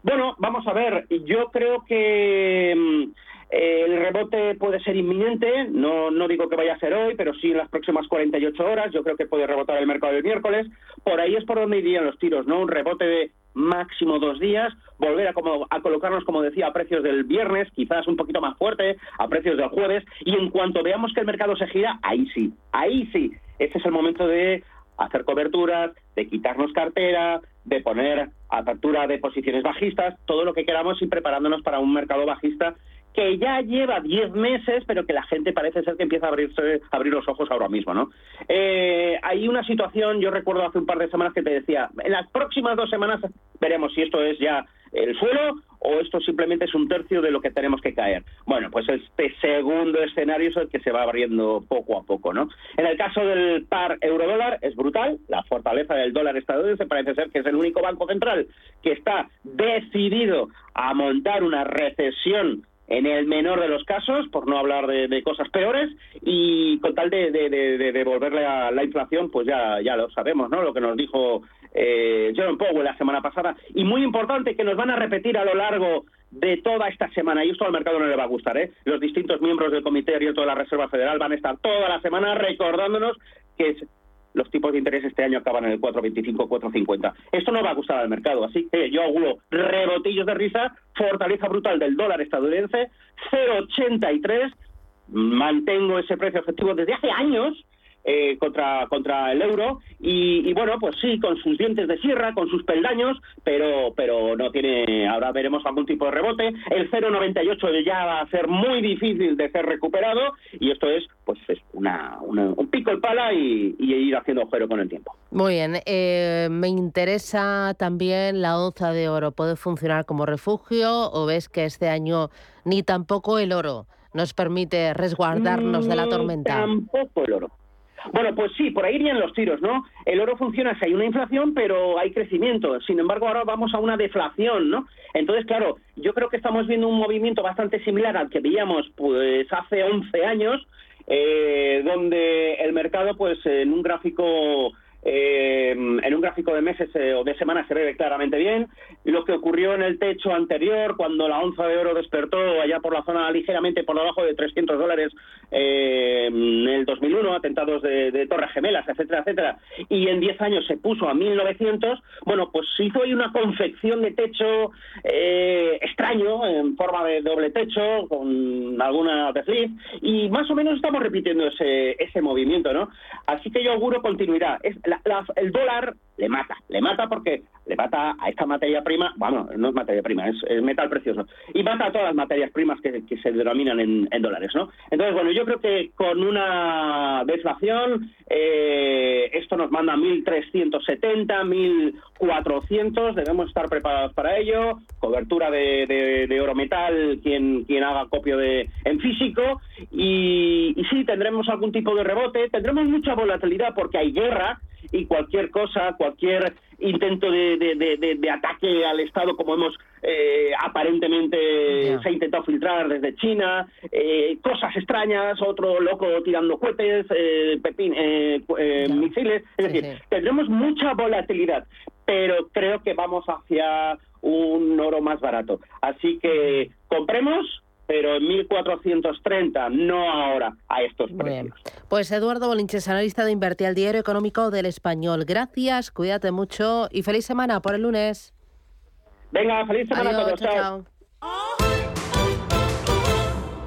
Bueno, vamos a ver, yo creo que el rebote puede ser inminente, no, no digo que vaya a ser hoy, pero sí en las próximas 48 horas. Yo creo que puede rebotar el mercado el miércoles. Por ahí es por donde irían los tiros, ¿no? Un rebote de máximo dos días, volver a, como, a colocarnos, como decía, a precios del viernes, quizás un poquito más fuerte, a precios del jueves, y en cuanto veamos que el mercado se gira, ahí sí, ahí sí, ese es el momento de hacer coberturas, de quitarnos cartera, de poner apertura de posiciones bajistas, todo lo que queramos y preparándonos para un mercado bajista que ya lleva 10 meses, pero que la gente parece ser que empieza a abrirse, abrir los ojos ahora mismo, ¿no? Eh, hay una situación, yo recuerdo hace un par de semanas que te decía, en las próximas dos semanas veremos si esto es ya el suelo o esto simplemente es un tercio de lo que tenemos que caer. Bueno, pues este segundo escenario es el que se va abriendo poco a poco, ¿no? En el caso del par euro-dólar es brutal, la fortaleza del dólar estadounidense parece ser que es el único banco central que está decidido a montar una recesión en el menor de los casos, por no hablar de, cosas peores, y con tal de, devolverle a la inflación, pues ya, ya lo sabemos, ¿no? Lo que nos dijo eh, Jerome Powell la semana pasada, y muy importante que nos van a repetir a lo largo de toda esta semana, y esto al mercado no le va a gustar, ¿eh? Los distintos miembros del Comité Abierto de la Reserva Federal van a estar toda la semana recordándonos que los tipos de interés este año acaban en el 4,25, 4,50. Esto no va a gustar al mercado, así que yo auguro rebotillos de risa, fortaleza brutal del dólar estadounidense, 0,83, mantengo ese precio efectivo desde hace años, eh, contra, contra el euro y, bueno, pues sí, con sus dientes de sierra, con sus peldaños, pero, pero no tiene, ahora veremos algún tipo de rebote. El 0,98 ya va a ser muy difícil de ser recuperado y esto es pues es una, un pico el pala y, ir haciendo agujero con el tiempo. Muy bien, eh, me interesa también la onza de oro. ¿Puede funcionar como refugio o ves que este año ni tampoco el oro nos permite resguardarnos de la mm, tormenta? Tampoco el oro. Bueno, pues sí, por ahí irían los tiros, ¿no? El oro funciona si hay una inflación, pero hay crecimiento. Sin embargo, ahora vamos a una deflación, ¿no? Entonces, claro, yo creo que estamos viendo un movimiento bastante similar al que veíamos pues hace 11 años, eh, donde el mercado, pues en un gráfico eh, en un gráfico de meses eh, o de semanas se ve claramente bien. Lo que ocurrió en el techo anterior, cuando la onza de oro despertó allá por la zona ligeramente por debajo de 300 dólares eh, en el 2001, atentados de, Torres Gemelas, etcétera, etcétera, y en 10 años se puso a 1900, bueno, pues hizo ahí una confección de techo extraño, en forma de doble techo, con alguna desliz, y más o menos estamos repitiendo ese, ese movimiento, ¿no? Así que yo auguro continuidad. Es, el dólar le mata, le mata porque le mata a esta materia prima, bueno, no es materia prima, es, metal precioso, y mata a todas las materias primas que, se denominan en, dólares, ¿no? Entonces, bueno, yo creo que con una deflación eh, esto nos manda 1.370, 1.400, debemos estar preparados para ello, cobertura de, oro metal, quien, quien haga copio de en físico, y, y sí, tendremos algún tipo de rebote, tendremos mucha volatilidad porque hay guerra, y cualquier cosa, cualquier intento de, ataque al Estado, como hemos eh, aparentemente se ha intentado filtrar desde China, eh, cosas extrañas, otro loco tirando cohetes, eh, pepín, misiles, es decir, tendremos mucha volatilidad, pero creo que vamos hacia un oro más barato. Así que compremos pero en 1430, no ahora, a estos precios. Pues Eduardo Bolinches, analista de Invertir al Diario Económico del Español. Gracias, cuídate mucho y feliz semana por el lunes. Venga, feliz semana a todos. chao.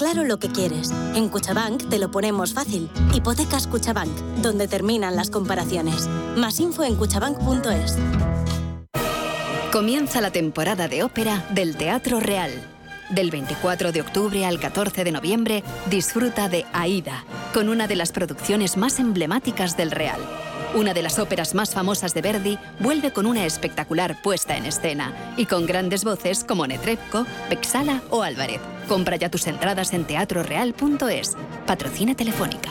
Claro lo que quieres. En Cuchabank te lo ponemos fácil. Hipotecas Cuchabank, donde terminan las comparaciones. Más info en cuchabank.es. Comienza la temporada de ópera del Teatro Real. Del 24 de octubre al 14 de noviembre, disfruta de Aida, con una de las producciones más emblemáticas del Real. Una de las óperas más famosas de Verdi vuelve con una espectacular puesta en escena y con grandes voces como Netrebko, Bexala o Álvarez. Compra ya tus entradas en teatroreal.es. Patrocina Telefónica.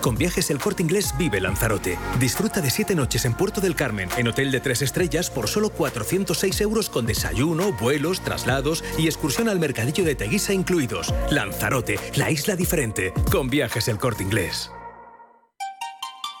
Con viajes El Corte Inglés vive Lanzarote. Disfruta de siete noches en Puerto del Carmen, en hotel de tres estrellas por solo 406 euros con desayuno, vuelos, traslados y excursión al mercadillo de Teguisa incluidos. Lanzarote, la isla diferente. Con viajes El Corte Inglés.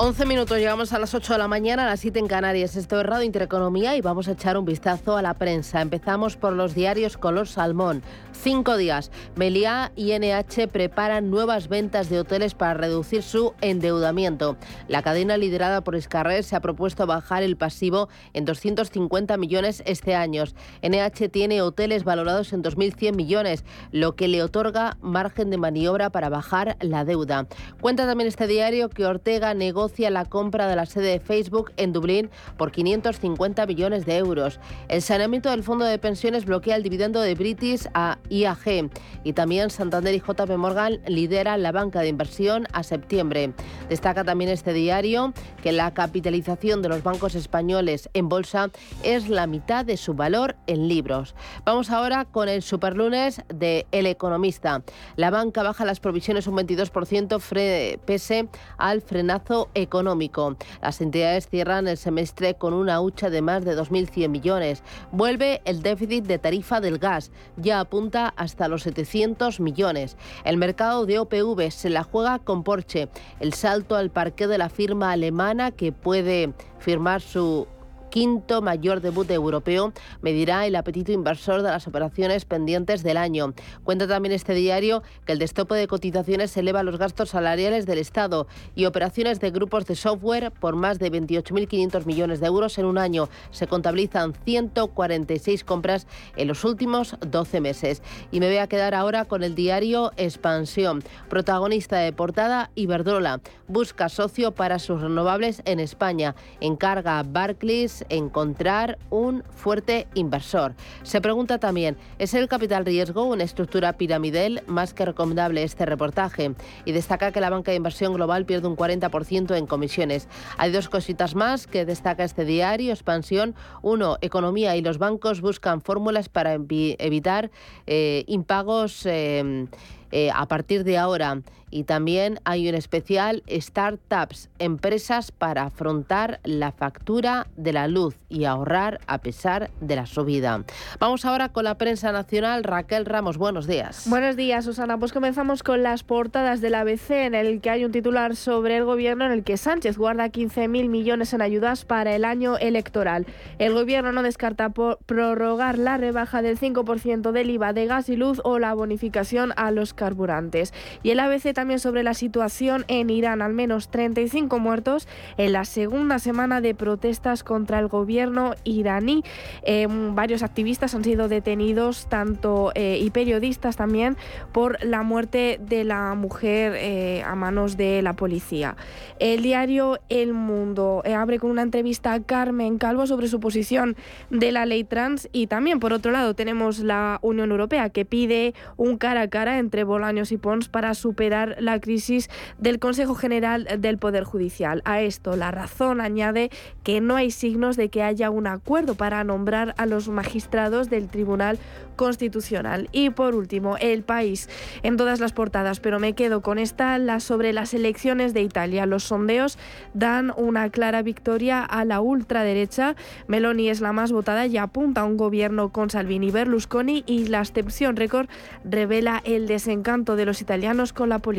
11 minutos, llegamos a las 8 de la mañana, a las 7 en Canarias. Esto es Radio Intereconomía y vamos a echar un vistazo a la prensa. Empezamos por los diarios Color Salmón. Cinco días. Meliá y NH preparan nuevas ventas de hoteles para reducir su endeudamiento. La cadena liderada por Escarrer se ha propuesto bajar el pasivo en 250 millones este año. NH tiene hoteles valorados en 2.100 millones, lo que le otorga margen de maniobra para bajar la deuda. Cuenta también este diario que Ortega negocia la compra de la sede de Facebook en Dublín por 550 millones de euros. El saneamiento del fondo de pensiones bloquea el dividendo de British a IAG. Y también Santander y JP Morgan lideran la banca de inversión a septiembre. Destaca también este diario que la capitalización de los bancos españoles en bolsa es la mitad de su valor en libros. Vamos ahora con el superlunes de El Economista. La banca baja las provisiones un 22% pese al frenazo económico. Las entidades cierran el semestre con una hucha de más de 2.100 millones. Vuelve el déficit de tarifa del gas. Ya apunta hasta los 700 millones. El mercado de OPV se la juega con Porsche. El salto al parque de la firma alemana que puede firmar su quinto mayor debut europeo, medirá el apetito inversor de las operaciones pendientes del año. Cuenta también este diario que el destopo de cotizaciones eleva los gastos salariales del Estado y operaciones de grupos de software por más de 28.500 millones de euros en un año. Se contabilizan 146 compras en los últimos 12 meses. Y me voy a quedar ahora con el diario Expansión. Protagonista de portada, Iberdrola. Busca socio para sus renovables en España. Encarga Barclays encontrar un fuerte inversor. Se pregunta también, ¿es el capital riesgo una estructura piramidal más que recomendable este reportaje? Y destaca que la banca de inversión global pierde un 40% en comisiones. Hay dos cositas más que destaca este diario, expansión. Uno, economía y los bancos buscan fórmulas para evitar eh, impagos. Eh, eh, a partir de ahora. Y también hay un especial Startups, empresas para afrontar la factura de la luz y ahorrar a pesar de la subida. Vamos ahora con la prensa nacional. Raquel Ramos, buenos días. Buenos días, Susana. Pues comenzamos con las portadas del ABC, en el que hay un titular sobre el gobierno en el que Sánchez guarda 15.000 millones en ayudas para el año electoral. El gobierno no descarta prorrogar la rebaja del 5% del IVA de gas y luz o la bonificación a los carburantes. Y el ABC también sobre la situación en Irán, al menos 35 muertos en la segunda semana de protestas contra el gobierno iraní. Em, varios activistas han sido detenidos, tanto eh, y periodistas también, por la muerte de la mujer eh, a manos de la policía. El diario El Mundo eh, abre con una entrevista a Carmen Calvo sobre su posición de la ley trans y también, por otro lado, tenemos la Unión Europea que pide un cara a cara entre Bolaños y Pons para superar la crisis del Consejo General del Poder Judicial. A esto, la razón añade que no hay signos de que haya un acuerdo para nombrar a los magistrados del Tribunal Constitucional. Y por último, el país en todas las portadas, pero me quedo con esta, la sobre las elecciones de Italia. Los sondeos dan una clara victoria a la ultraderecha. Meloni es la más votada y apunta a un gobierno con Salvini y Berlusconi y la abstención récord revela el desencanto de los italianos con la política.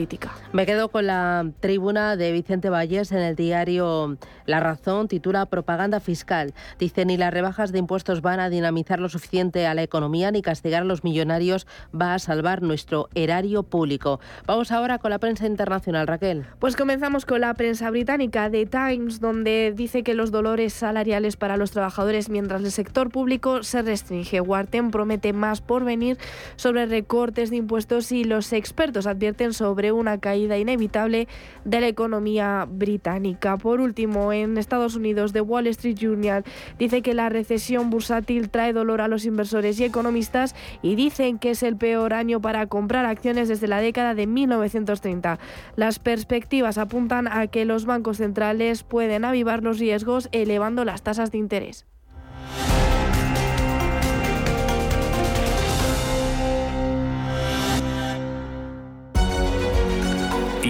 Me quedo con la tribuna de Vicente Valles en el diario La Razón, titula Propaganda fiscal. Dice, ni las rebajas de impuestos van a dinamizar lo suficiente a la economía, ni castigar a los millonarios va a salvar nuestro erario público. Vamos ahora con la prensa internacional, Raquel. Pues comenzamos con la prensa británica, The Times, donde dice que los dolores salariales para los trabajadores mientras el sector público se restringe. Wharton promete más por venir sobre recortes de impuestos y los expertos advierten sobre una caída inevitable de la economía británica. Por último, en Estados Unidos, The Wall Street Journal dice que la recesión bursátil trae dolor a los inversores y economistas y dicen que es el peor año para comprar acciones desde la década de 1930. Las perspectivas apuntan a que los bancos centrales pueden avivar los riesgos elevando las tasas de interés.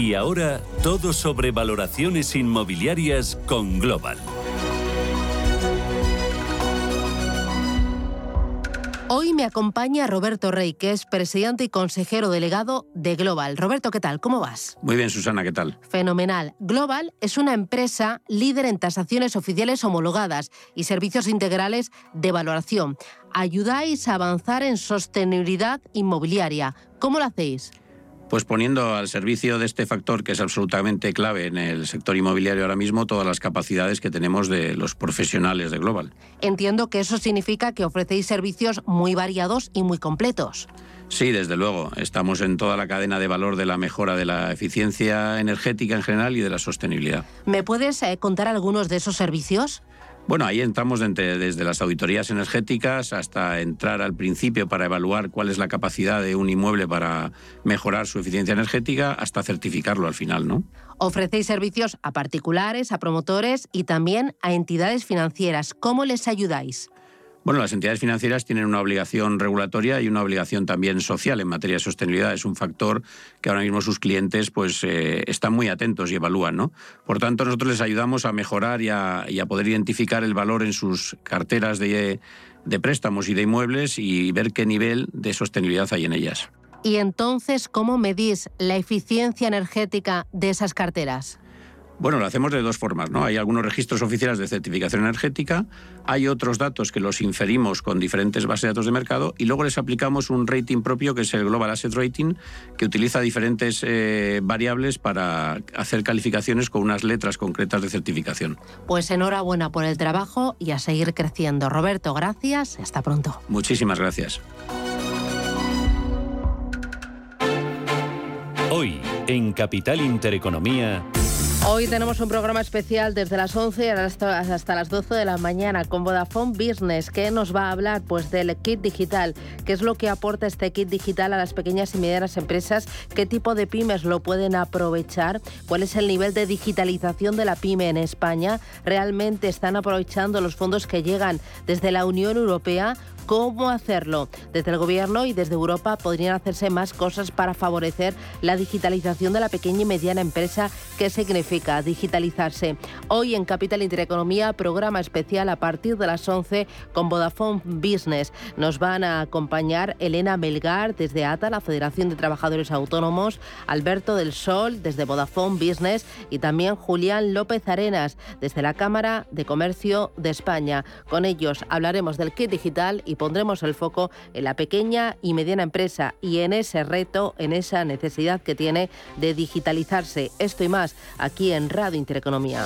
Y ahora todo sobre valoraciones inmobiliarias con Global. Hoy me acompaña Roberto Rey, que es presidente y consejero delegado de Global. Roberto, ¿qué tal? ¿Cómo vas? Muy bien, Susana, ¿qué tal? Fenomenal. Global es una empresa líder en tasaciones oficiales homologadas y servicios integrales de valoración. Ayudáis a avanzar en sostenibilidad inmobiliaria. ¿Cómo lo hacéis? Pues poniendo al servicio de este factor que es absolutamente clave en el sector inmobiliario ahora mismo todas las capacidades que tenemos de los profesionales de Global. Entiendo que eso significa que ofrecéis servicios muy variados y muy completos. Sí, desde luego. Estamos en toda la cadena de valor de la mejora de la eficiencia energética en general y de la sostenibilidad. ¿Me puedes eh, contar algunos de esos servicios? Bueno, ahí entramos desde las auditorías energéticas hasta entrar al principio para evaluar cuál es la capacidad de un inmueble para mejorar su eficiencia energética hasta certificarlo al final, ¿no? Ofrecéis servicios a particulares, a promotores y también a entidades financieras. ¿Cómo les ayudáis? Bueno, las entidades financieras tienen una obligación regulatoria y una obligación también social en materia de sostenibilidad. Es un factor que ahora mismo sus clientes pues, eh, están muy atentos y evalúan. ¿no? Por tanto, nosotros les ayudamos a mejorar y a, poder identificar el valor en sus carteras de, de préstamos y de inmuebles y ver qué nivel de sostenibilidad hay en ellas. Y entonces, ¿cómo medís la eficiencia energética de esas carteras? Bueno, lo hacemos de dos formas, ¿no? Hay algunos registros oficiales de certificación energética, hay otros datos que los inferimos con diferentes bases de datos de mercado y luego les aplicamos un rating propio que es el Global Asset Rating, que utiliza diferentes eh, variables para hacer calificaciones con unas letras concretas de certificación. Pues enhorabuena por el trabajo y a seguir creciendo. Roberto, gracias. Hasta pronto. Muchísimas gracias. Hoy, en Capital Intereconomía. Hoy tenemos un programa especial desde las 11 hasta, las 12 de la mañana con Vodafone Business, que nos va a hablar pues del kit digital, qué es lo que aporta este kit digital a las pequeñas y medianas empresas, qué tipo de pymes lo pueden aprovechar, cuál es el nivel de digitalización de la pyme en España, realmente están aprovechando los fondos que llegan desde la Unión Europea cómo hacerlo. Desde el Gobierno y desde Europa podrían hacerse más cosas para favorecer la digitalización de la pequeña y mediana empresa. ¿Qué significa digitalizarse? Hoy en Capital Intereconomía, programa especial a partir de las 11 con Vodafone Business. Nos van a acompañar Elena Melgar desde ATA, la Federación de Trabajadores Autónomos, Alberto del Sol desde Vodafone Business y también Julián López Arenas desde la Cámara de Comercio de España. Con ellos hablaremos del kit digital y pondremos el foco en la pequeña y mediana empresa y en ese reto, en esa necesidad que tiene de digitalizarse. Esto y más aquí en Radio Intereconomía.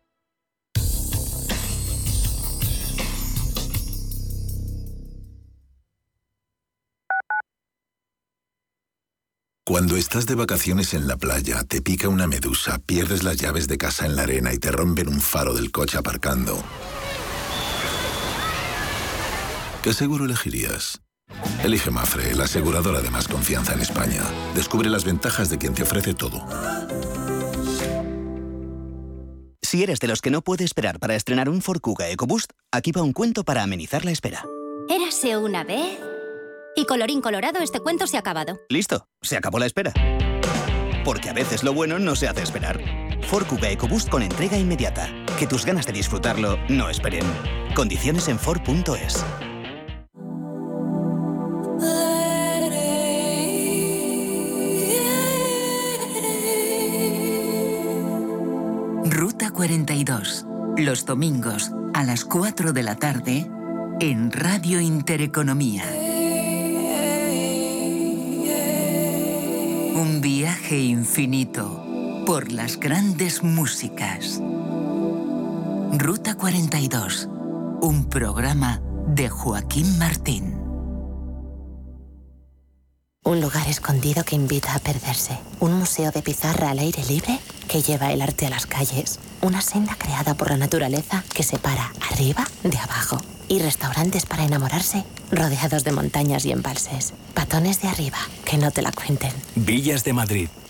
Cuando estás de vacaciones en la playa, te pica una medusa, pierdes las llaves de casa en la arena y te rompen un faro del coche aparcando. ¿Qué seguro elegirías? Elige Mafre, la aseguradora de más confianza en España. Descubre las ventajas de quien te ofrece todo. Si eres de los que no puede esperar para estrenar un Ford Kuga EcoBoost, aquí va un cuento para amenizar la espera. Érase una vez... Y colorín colorado, este cuento se ha acabado. Listo, se acabó la espera. Porque a veces lo bueno no se hace esperar. Ford Kuga EcoBoost con entrega inmediata. Que tus ganas de disfrutarlo no esperen. Condiciones en Ford.es. Ruta 42. Los domingos a las 4 de la tarde en Radio Intereconomía. Un viaje infinito por las grandes músicas. Ruta 42. Un programa de Joaquín Martín. Un lugar escondido que invita a perderse. Un museo de pizarra al aire libre que lleva el arte a las calles. Una senda creada por la naturaleza que separa arriba de abajo. Y restaurantes para enamorarse rodeados de montañas y embalses. Patones de arriba, que no te la cuenten. Villas de Madrid.